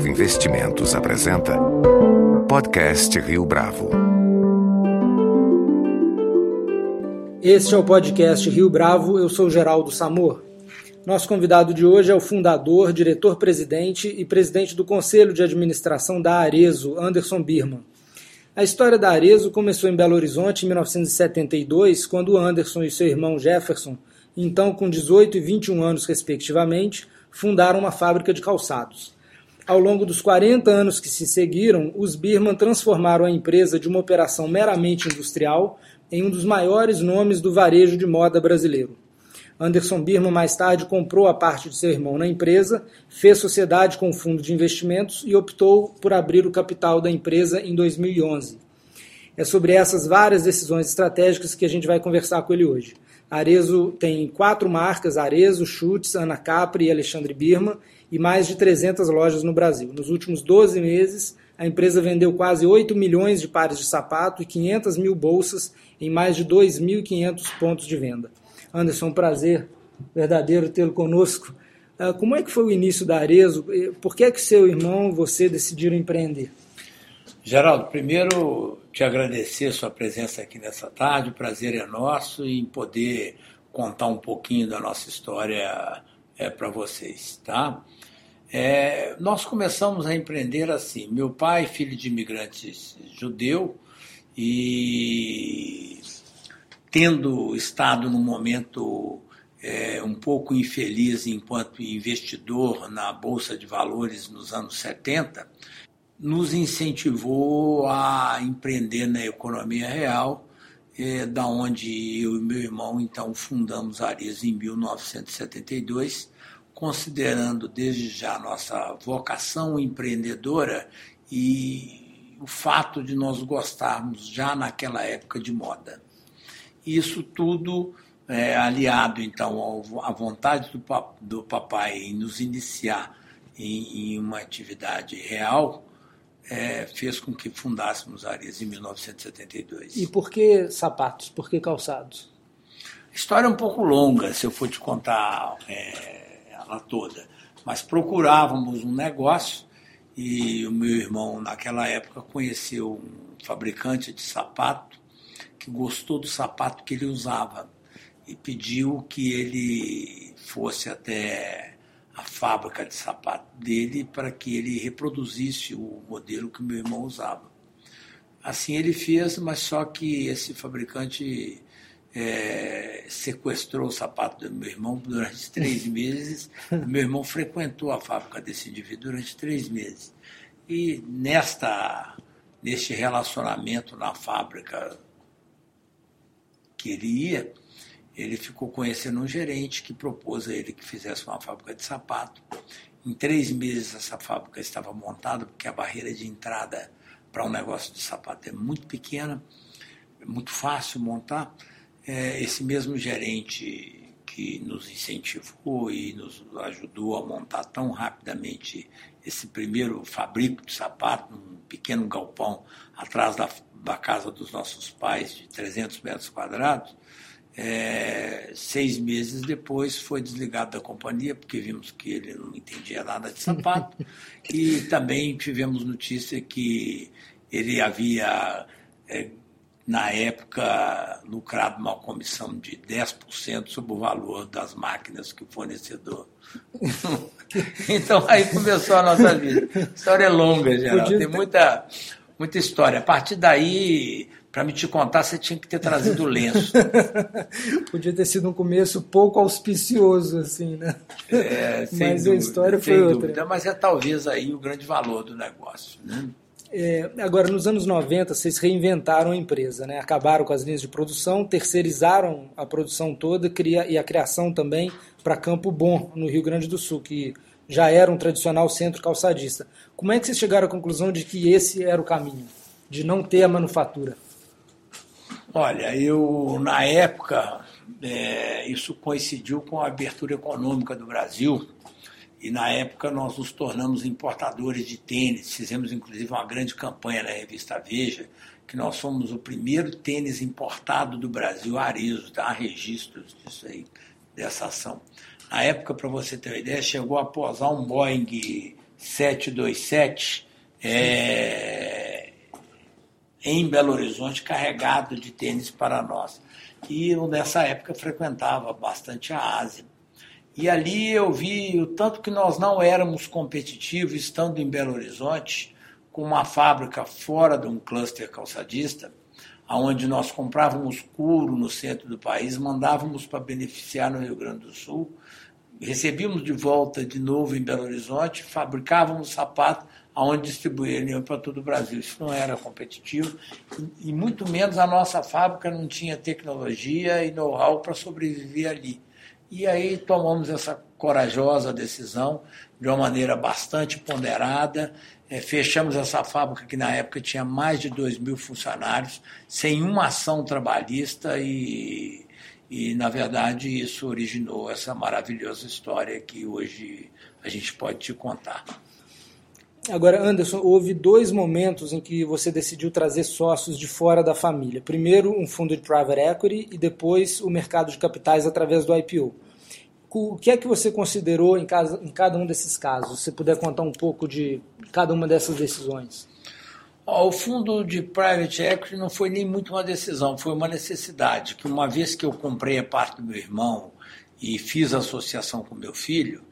Bravo Investimentos apresenta Podcast Rio Bravo. Este é o podcast Rio Bravo, eu sou Geraldo Samor. Nosso convidado de hoje é o fundador, diretor-presidente e presidente do Conselho de Administração da Arezo, Anderson Birman. A história da Arezo começou em Belo Horizonte em 1972, quando Anderson e seu irmão Jefferson, então com 18 e 21 anos respectivamente, fundaram uma fábrica de calçados. Ao longo dos 40 anos que se seguiram, os Birman transformaram a empresa de uma operação meramente industrial em um dos maiores nomes do varejo de moda brasileiro. Anderson Birman mais tarde comprou a parte de seu irmão na empresa, fez sociedade com o fundo de investimentos e optou por abrir o capital da empresa em 2011. É sobre essas várias decisões estratégicas que a gente vai conversar com ele hoje. Arezo tem quatro marcas, Arezo, Chutes, Ana Capri e Alexandre Birman, e mais de 300 lojas no Brasil. Nos últimos 12 meses, a empresa vendeu quase 8 milhões de pares de sapato e 500 mil bolsas em mais de 2.500 pontos de venda. Anderson, um prazer verdadeiro tê-lo conosco. Ah, como é que foi o início da Arezo? Por que é que seu irmão e você decidiram empreender? Geraldo, primeiro te agradecer a sua presença aqui nessa tarde. O prazer é nosso em poder contar um pouquinho da nossa história é, para vocês, tá? É, nós começamos a empreender assim. Meu pai, filho de imigrantes judeu, e tendo estado num momento é, um pouco infeliz enquanto investidor na Bolsa de Valores nos anos 70, nos incentivou a empreender na economia real, é, da onde eu e meu irmão então fundamos a Ares em 1972, considerando desde já nossa vocação empreendedora e o fato de nós gostarmos já naquela época de moda. Isso tudo é, aliado então à vontade do, do papai em nos iniciar em, em uma atividade real, é, fez com que fundássemos Ares em 1972. E por que sapatos? Por que calçados? A história é um pouco longa, se eu for te contar é, ela toda. Mas procurávamos um negócio e o meu irmão, naquela época, conheceu um fabricante de sapato que gostou do sapato que ele usava e pediu que ele fosse até a fábrica de sapato dele para que ele reproduzisse o modelo que meu irmão usava. Assim ele fez, mas só que esse fabricante é, sequestrou o sapato do meu irmão durante três meses. meu irmão frequentou a fábrica desse indivíduo durante três meses. E nesta, neste relacionamento na fábrica que ele ia, ele ficou conhecendo um gerente que propôs a ele que fizesse uma fábrica de sapato. Em três meses essa fábrica estava montada, porque a barreira de entrada para um negócio de sapato é muito pequena, é muito fácil montar. É, esse mesmo gerente que nos incentivou e nos ajudou a montar tão rapidamente esse primeiro fabrico de sapato, num pequeno galpão atrás da, da casa dos nossos pais, de 300 metros quadrados, é, seis meses depois foi desligado da companhia, porque vimos que ele não entendia nada de sapato. e também tivemos notícia que ele havia, é, na época, lucrado uma comissão de 10% sobre o valor das máquinas que o fornecedor. então aí começou a nossa vida. A história é longa, Geraldo. Tem muita, muita história. A partir daí para me te contar, você tinha que ter trazido o lenço. Podia ter sido um começo pouco auspicioso, assim, né? É, mas dúvida, a história foi outra. Dúvida, mas é talvez aí o grande valor do negócio. Né? É, agora, nos anos 90, vocês reinventaram a empresa, né? acabaram com as linhas de produção, terceirizaram a produção toda e a criação também para Campo Bom, no Rio Grande do Sul, que já era um tradicional centro calçadista. Como é que vocês chegaram à conclusão de que esse era o caminho, de não ter a manufatura? Olha, eu, na época, é, isso coincidiu com a abertura econômica do Brasil, e na época nós nos tornamos importadores de tênis, fizemos inclusive uma grande campanha na revista Veja, que nós fomos o primeiro tênis importado do Brasil, Arezo, tá? há registros disso aí, dessa ação. Na época, para você ter uma ideia, chegou a posar um Boeing 727 é, em Belo Horizonte carregado de tênis para nós. E eu, nessa época, frequentava bastante a Ásia. E ali eu vi o tanto que nós não éramos competitivos, estando em Belo Horizonte, com uma fábrica fora de um cluster calçadista, onde nós comprávamos couro no centro do país, mandávamos para beneficiar no Rio Grande do Sul, recebíamos de volta de novo em Belo Horizonte, fabricávamos sapato aonde distribuiriam para todo o Brasil. Isso não era competitivo e muito menos a nossa fábrica não tinha tecnologia e know-how para sobreviver ali. E aí tomamos essa corajosa decisão de uma maneira bastante ponderada. É, fechamos essa fábrica que na época tinha mais de 2 mil funcionários, sem uma ação trabalhista e, e, na verdade, isso originou essa maravilhosa história que hoje a gente pode te contar. Agora, Anderson, houve dois momentos em que você decidiu trazer sócios de fora da família. Primeiro, um fundo de private equity e depois o mercado de capitais através do IPO. O que é que você considerou em, casa, em cada um desses casos? Se puder contar um pouco de cada uma dessas decisões. O fundo de private equity não foi nem muito uma decisão, foi uma necessidade. Que uma vez que eu comprei a parte do meu irmão e fiz associação com meu filho,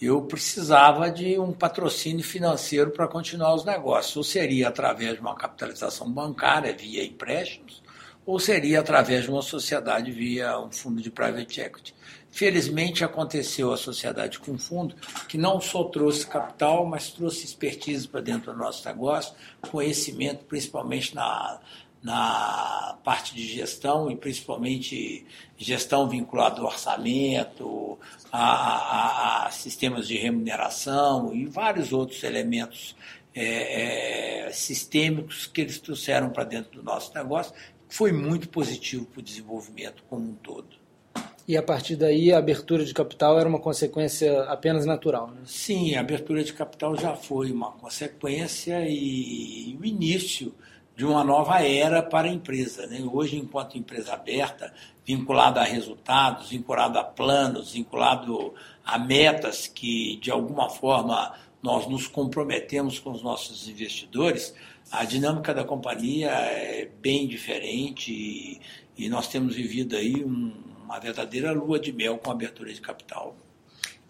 eu precisava de um patrocínio financeiro para continuar os negócios. Ou seria através de uma capitalização bancária via empréstimos, ou seria através de uma sociedade via um fundo de private equity. Felizmente aconteceu a sociedade com fundo, que não só trouxe capital, mas trouxe expertise para dentro do nosso negócio, conhecimento principalmente na, na parte de gestão e principalmente gestão vinculada ao orçamento, a, a, a sistemas de remuneração e vários outros elementos é, é, sistêmicos que eles trouxeram para dentro do nosso negócio, foi muito positivo para o desenvolvimento como um todo. E a partir daí a abertura de capital era uma consequência apenas natural, né? Sim, a abertura de capital já foi uma consequência e o início de uma nova era para a empresa. Né? Hoje, enquanto empresa aberta, vinculada a resultados, vinculada a planos, vinculado a metas que, de alguma forma, nós nos comprometemos com os nossos investidores, a dinâmica da companhia é bem diferente e, e nós temos vivido aí um, uma verdadeira lua de mel com a abertura de capital.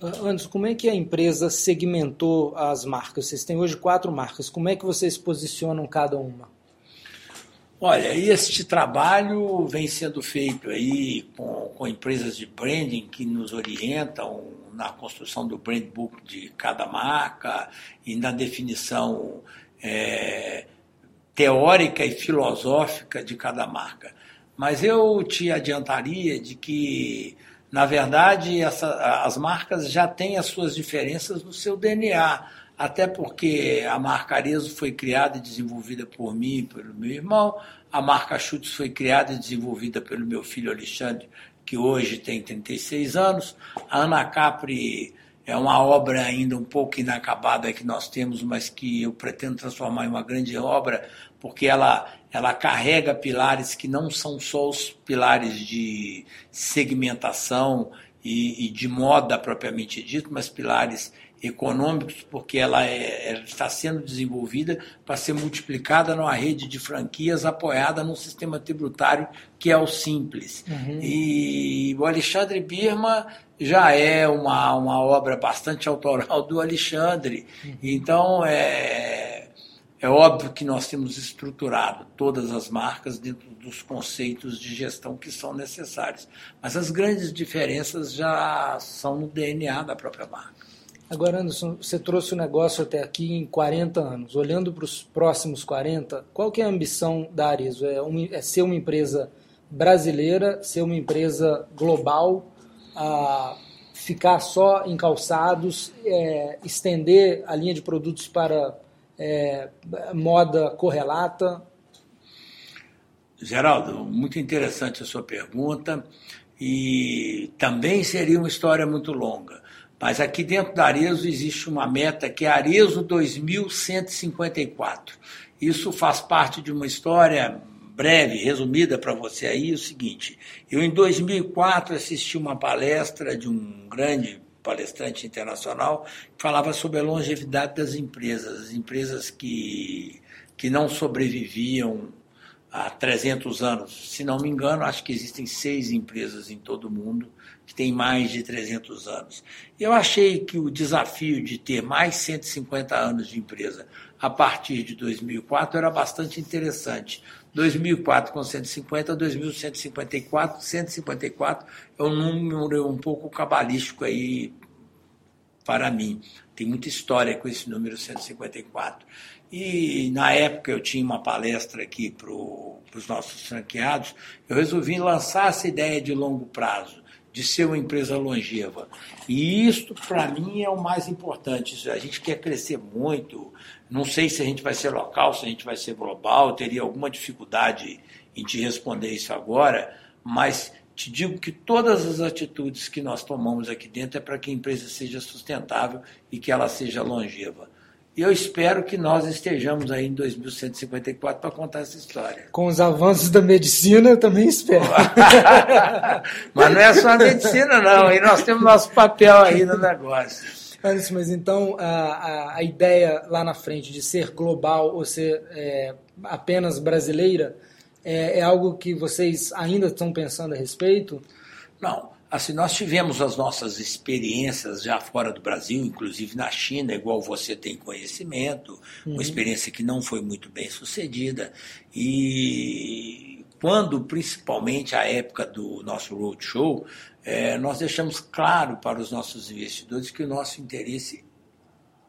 Ah, Anderson, como é que a empresa segmentou as marcas? Vocês têm hoje quatro marcas. Como é que vocês posicionam cada uma? Olha, este trabalho vem sendo feito aí com, com empresas de branding que nos orientam na construção do brand book de cada marca e na definição é, teórica e filosófica de cada marca. Mas eu te adiantaria de que, na verdade, essa, as marcas já têm as suas diferenças no seu DNA até porque a marca Arezo foi criada e desenvolvida por mim e pelo meu irmão, a marca Chutes foi criada e desenvolvida pelo meu filho Alexandre, que hoje tem 36 anos, a Ana Capri é uma obra ainda um pouco inacabada que nós temos, mas que eu pretendo transformar em uma grande obra, porque ela, ela carrega pilares que não são só os pilares de segmentação e, e de moda propriamente dito, mas pilares econômicos, porque ela, é, ela está sendo desenvolvida para ser multiplicada numa rede de franquias apoiada num sistema tributário que é o simples. Uhum. E o Alexandre Birma já é uma, uma obra bastante autoral do Alexandre. Uhum. Então, é, é óbvio que nós temos estruturado todas as marcas dentro dos conceitos de gestão que são necessários. Mas as grandes diferenças já são no DNA da própria marca. Agora, Anderson, você trouxe o negócio até aqui em 40 anos. Olhando para os próximos 40, qual que é a ambição da Arizo? É, um, é ser uma empresa brasileira, ser uma empresa global, ficar só em calçados, é, estender a linha de produtos para é, moda correlata? Geraldo, muito interessante a sua pergunta e também seria uma história muito longa. Mas aqui dentro da Arezo existe uma meta que é Arezo 2154. Isso faz parte de uma história breve, resumida para você aí, o seguinte. Eu, em 2004, assisti uma palestra de um grande palestrante internacional, que falava sobre a longevidade das empresas, as empresas que, que não sobreviviam há 300 anos. Se não me engano, acho que existem seis empresas em todo o mundo que têm mais de 300 anos. Eu achei que o desafio de ter mais 150 anos de empresa a partir de 2004 era bastante interessante. 2004 com 150, 2154, 154 é um número um pouco cabalístico aí para mim. Tem muita história com esse número 154. E na época eu tinha uma palestra aqui para os nossos franqueados, eu resolvi lançar essa ideia de longo prazo, de ser uma empresa longeva. E isso, para mim, é o mais importante. A gente quer crescer muito. Não sei se a gente vai ser local, se a gente vai ser global, eu teria alguma dificuldade em te responder isso agora, mas te digo que todas as atitudes que nós tomamos aqui dentro é para que a empresa seja sustentável e que ela seja longeva. E eu espero que nós estejamos aí em 2154 para contar essa história. Com os avanços da medicina, eu também espero. mas não é só a medicina, não. E nós temos nosso papel aí no negócio. Anderson, mas então a, a, a, ideia lá na frente de ser global ou ser é, apenas brasileira é, é algo que vocês ainda estão pensando a respeito? Não. Assim, nós tivemos as nossas experiências já fora do Brasil, inclusive na China, igual você tem conhecimento, uhum. uma experiência que não foi muito bem sucedida. E quando, principalmente a época do nosso roadshow, é, nós deixamos claro para os nossos investidores que o nosso interesse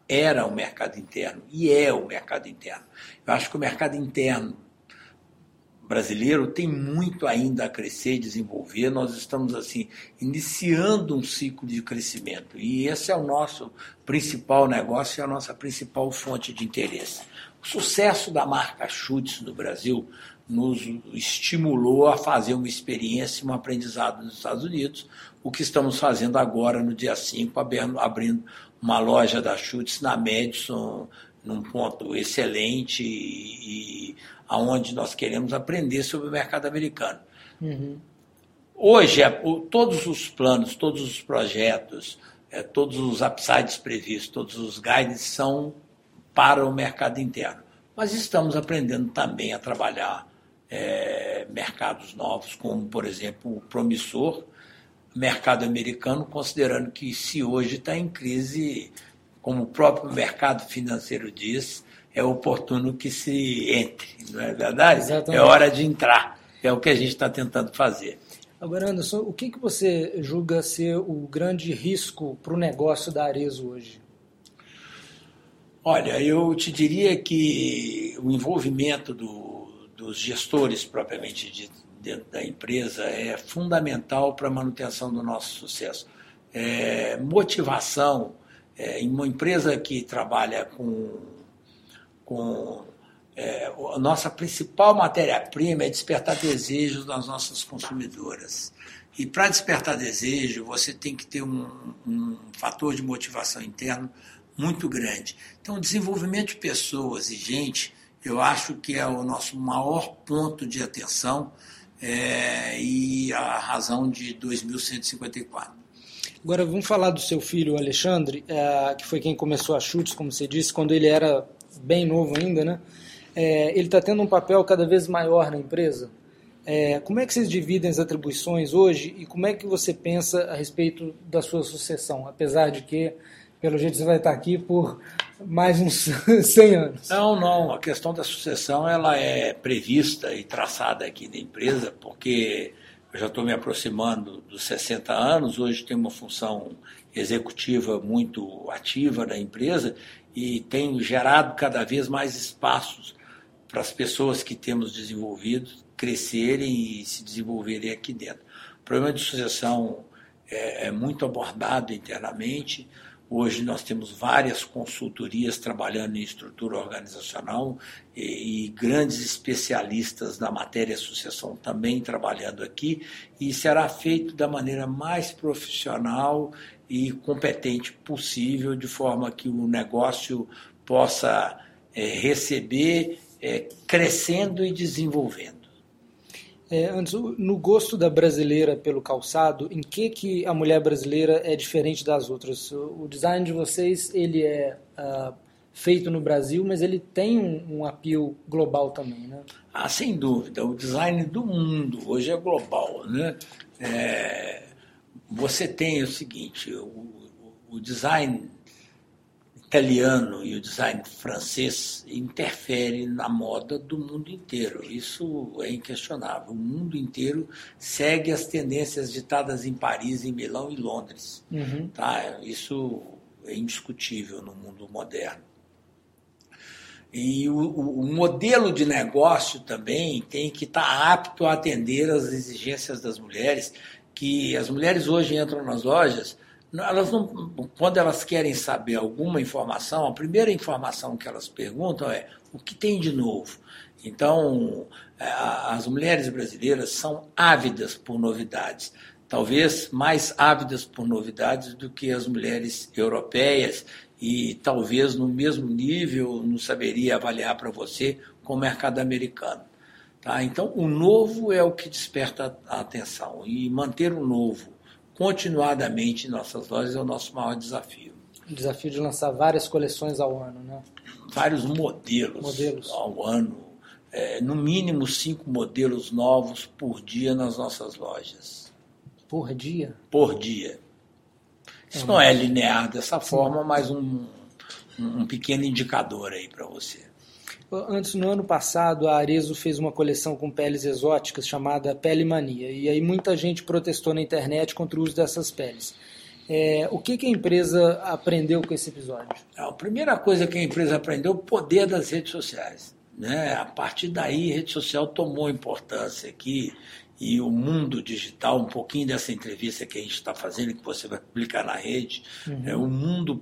era o mercado interno e é o mercado interno. Eu acho que o mercado interno brasileiro tem muito ainda a crescer e desenvolver. Nós estamos assim iniciando um ciclo de crescimento e esse é o nosso principal negócio e a nossa principal fonte de interesse. O sucesso da marca Chutes no Brasil nos estimulou a fazer uma experiência, um aprendizado nos Estados Unidos, o que estamos fazendo agora no dia 5, abrindo uma loja da Chutes na Madison, num ponto excelente e aonde nós queremos aprender sobre o mercado americano. Uhum. Hoje, é, todos os planos, todos os projetos, é, todos os upsides previstos, todos os guides são para o mercado interno. Mas estamos aprendendo também a trabalhar é, mercados novos, como, por exemplo, o promissor mercado americano, considerando que se hoje está em crise, como o próprio mercado financeiro diz, é oportuno que se entre, não é verdade? Exatamente. É hora de entrar. É o que a gente está tentando fazer. Agora, Anderson, o que, que você julga ser o grande risco para o negócio da Arezo hoje? Olha, eu te diria que o envolvimento do, dos gestores propriamente de, dentro da empresa é fundamental para a manutenção do nosso sucesso. É, motivação, é, em uma empresa que trabalha com com é, a nossa principal matéria-prima é despertar desejos das nossas consumidoras. E para despertar desejo, você tem que ter um, um fator de motivação interno muito grande. Então, o desenvolvimento de pessoas e gente, eu acho que é o nosso maior ponto de atenção é, e a razão de 2154. Agora vamos falar do seu filho Alexandre, é, que foi quem começou a chutes, como você disse, quando ele era bem novo ainda, né? É, ele está tendo um papel cada vez maior na empresa. É, como é que vocês dividem as atribuições hoje e como é que você pensa a respeito da sua sucessão? Apesar de que, pelo jeito, você vai estar aqui por mais uns 100 anos. Não, não. A questão da sucessão ela é prevista e traçada aqui na empresa, porque eu já estou me aproximando dos 60 anos, hoje tenho uma função executiva muito ativa na empresa e tem gerado cada vez mais espaços para as pessoas que temos desenvolvido crescerem e se desenvolverem aqui dentro. O problema de sucessão é, é muito abordado internamente. Hoje nós temos várias consultorias trabalhando em estrutura organizacional e, e, grandes especialistas na matéria sucessão também trabalhando aqui e será feito da maneira mais profissional e competente possível, de forma que o negócio possa é, receber é, crescendo e desenvolvendo. É, antes, no gosto da brasileira pelo calçado, em que, que a mulher brasileira é diferente das outras? O design de vocês ele é uh, feito no Brasil, mas ele tem um, um apelo global também, né? Ah, sem dúvida. O design do mundo hoje é global, né? É, você tem o seguinte, o, o design italiano e o design francês interferem na moda do mundo inteiro. Isso é inquestionável. O mundo inteiro segue as tendências ditadas em Paris, em Milão e Londres. Uhum. Tá? Isso é indiscutível no mundo moderno. E o, o, modelo de negócio também tem que estar tá apto a atender às exigências das mulheres, que as mulheres hoje entram nas lojas elas não, quando elas querem saber alguma informação, a primeira informação que elas perguntam é o que tem de novo. Então, é, as mulheres brasileiras são ávidas por novidades, talvez mais ávidas por novidades do que as mulheres europeias e talvez no mesmo nível não saberia avaliar para você com o mercado americano. Tá? Então, o novo é o que desperta a atenção e manter o novo continuadamente em nossas lojas é o nosso maior desafio. O desafio de lançar várias coleções ao ano, né? Vários modelos, modelos. ao ano. É, no mínimo cinco modelos novos por dia nas nossas lojas. Por dia? Por dia. Isso é não é linear dessa forma, mas um, um pequeno indicador aí para você. Antes, no ano passado, a Arezo fez uma coleção com peles exóticas chamada Pele Mania. E aí muita gente protestou na internet contra o uso dessas peles. É, o que, que, a empresa aprendeu com esse episódio? A primeira coisa que a empresa aprendeu é o poder das redes sociais. Né? A partir daí, a rede social tomou importância aqui e o mundo digital, um pouquinho dessa entrevista que a gente está fazendo, que você vai publicar na rede, uhum. é o mundo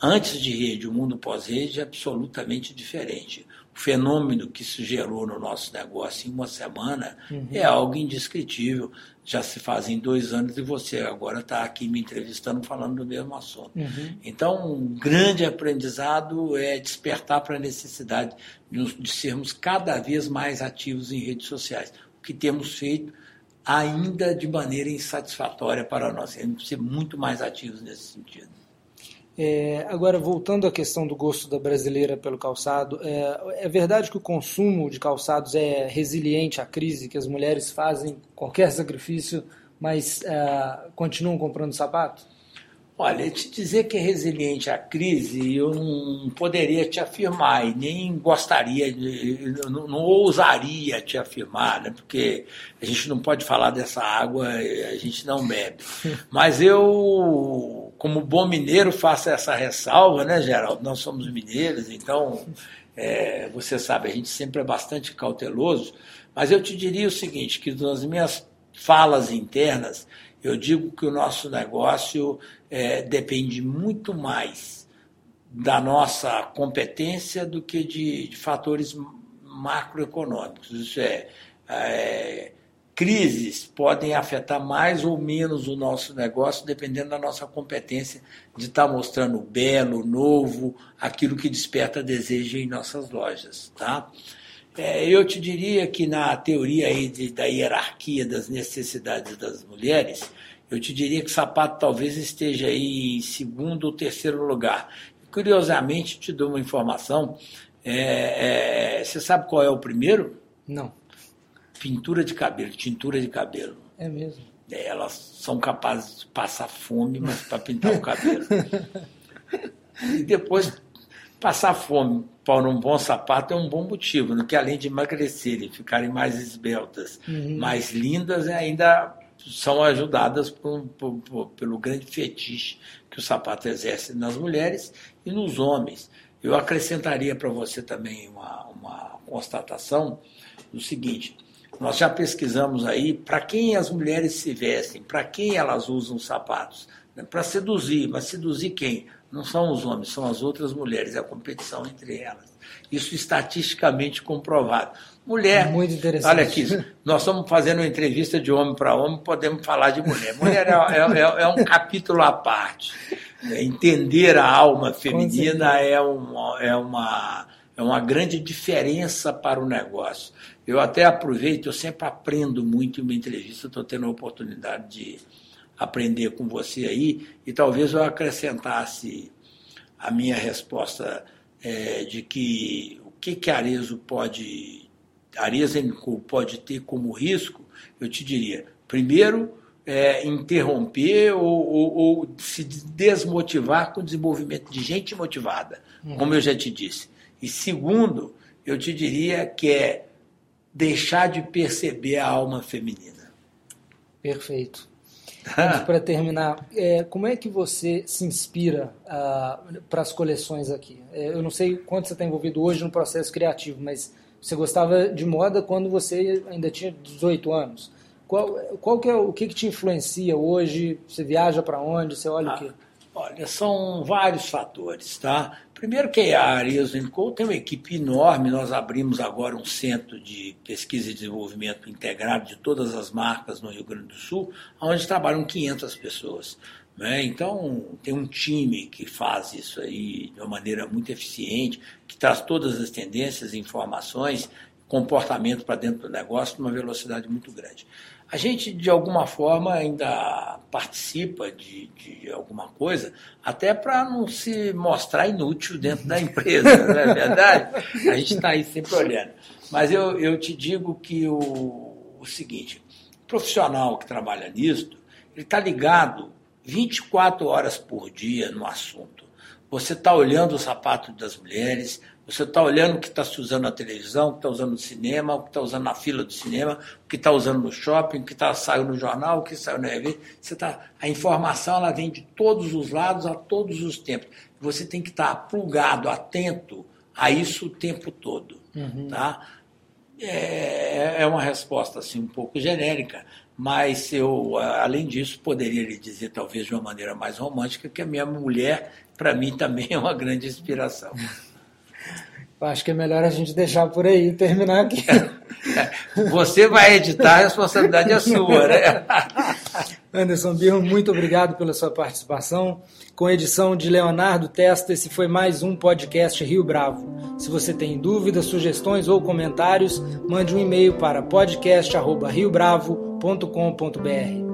antes de rede, o mundo pós-rede é absolutamente diferente o fenômeno que se gerou no nosso negócio em uma semana uhum. é algo indescritível. Já se fazem dois anos e você agora está aqui me entrevistando falando do mesmo assunto. Uhum. Então, um grande aprendizado é despertar para a necessidade de, de sermos cada vez mais ativos em redes sociais. O que temos feito ainda de maneira insatisfatória para nós. Temos que ser muito mais ativos nesse sentido. É, agora, voltando à questão do gosto da brasileira pelo calçado, é, é, verdade que o consumo de calçados é resiliente à crise, que as mulheres fazem qualquer sacrifício, mas é, continuam comprando sapato? Olha, te dizer que é resiliente à crise, eu não poderia te afirmar e nem gostaria, não, não ousaria te afirmar, né? porque a gente não pode falar dessa água, a gente não bebe. Mas eu, como bom mineiro, faço essa ressalva, né, Geraldo? Nós somos mineiros, então é, você sabe, a gente sempre é bastante cauteloso, mas eu te diria o seguinte, que nas minhas falas internas, eu digo que o nosso negócio é, depende muito mais da nossa competência do que de, de fatores macroeconômicos. Isso é, é, crises podem afetar mais ou menos o nosso negócio, dependendo da nossa competência de estar mostrando belo, novo, aquilo que desperta desejo em nossas lojas. Tá? É, eu te diria que na teoria aí de, da hierarquia das necessidades das mulheres, eu te diria que o sapato talvez esteja aí em segundo ou terceiro lugar. Curiosamente, te dou uma informação. É, é, você sabe qual é o primeiro? Não. Pintura de cabelo, tintura de cabelo. É mesmo. É, elas são capazes de passar fome, mas para pintar o cabelo. e depois Passar fome para um bom sapato é um bom motivo, no que além de emagrecerem, ficarem mais esbeltas, uhum. mais lindas, ainda são ajudadas por, por, por, pelo grande fetiche que o sapato exerce nas mulheres e nos homens. Eu acrescentaria para você também uma, uma constatação do seguinte: nós já pesquisamos aí para quem as mulheres se vestem, para quem elas usam sapatos. Né? Para seduzir, mas seduzir quem? Não são os homens, são as outras mulheres, é a competição entre elas. Isso estatisticamente comprovado. Mulher. Muito interessante. Olha aqui, nós estamos fazendo uma entrevista de homem para homem, podemos falar de mulher. Mulher é, é, é, é um capítulo à parte. Entender a alma feminina é uma, é, uma, é uma grande diferença para o negócio. Eu até aproveito, eu sempre aprendo muito em uma entrevista, estou tendo a oportunidade de aprender com você aí, e talvez eu acrescentasse a minha resposta é, de que o que, que Arezo pode, Arezzo pode ter como risco, eu te diria, primeiro, é, interromper ou, ou, ou, se desmotivar com o desenvolvimento de gente motivada, uhum. como eu já te disse. E segundo, eu te diria que é deixar de perceber a alma feminina. Perfeito. para terminar, é, como é que você se inspira uh, para as coleções aqui? É, eu não sei quanto você está envolvido hoje no processo criativo, mas você gostava de moda quando você ainda tinha 18 anos. Qual, qual que é o que, que te influencia hoje? Você viaja para onde? Você olha ah, o quê? Olha, são vários fatores, tá? Primeiro que a Arezzo Co tem uma equipe enorme, nós abrimos agora um centro de pesquisa e desenvolvimento integrado de todas as marcas no Rio Grande do Sul, onde trabalham 500 pessoas. Né? Então, tem um time que faz isso aí de uma maneira muito eficiente, que traz todas as tendências, informações, comportamento para dentro do negócio numa velocidade muito grande. A gente, de alguma forma, ainda participa de, de alguma coisa, até para não se mostrar inútil dentro da empresa, não é verdade? A gente está aí sempre olhando. Mas eu, eu te digo que o, o seguinte: o profissional que trabalha nisso, ele está ligado 24 horas por dia no assunto. Você está olhando o sapato das mulheres, você está olhando o que está se usando na televisão, o que está usando no cinema, o que está usando na fila do cinema, o que está usando no shopping, o que tá, saiu no jornal, o que saiu na revista. Você tá, a informação ela vem de todos os lados, a todos os tempos. Você tem que estar tá plugado, atento a isso o tempo todo. Uhum. Tá? É, é uma resposta assim, um pouco genérica, mas eu, além disso, poderia lhe dizer, talvez de uma maneira mais romântica, que a minha mulher, para mim, também é uma grande inspiração. Acho que é melhor a gente deixar por aí e terminar aqui. Você vai editar, a responsabilidade é sua, né? Anderson Birro, muito obrigado pela sua participação. Com edição de Leonardo Testa, esse foi mais um podcast Rio Bravo. Se você tem dúvidas, sugestões ou comentários, mande um e-mail para podcast@riobravo.com.br.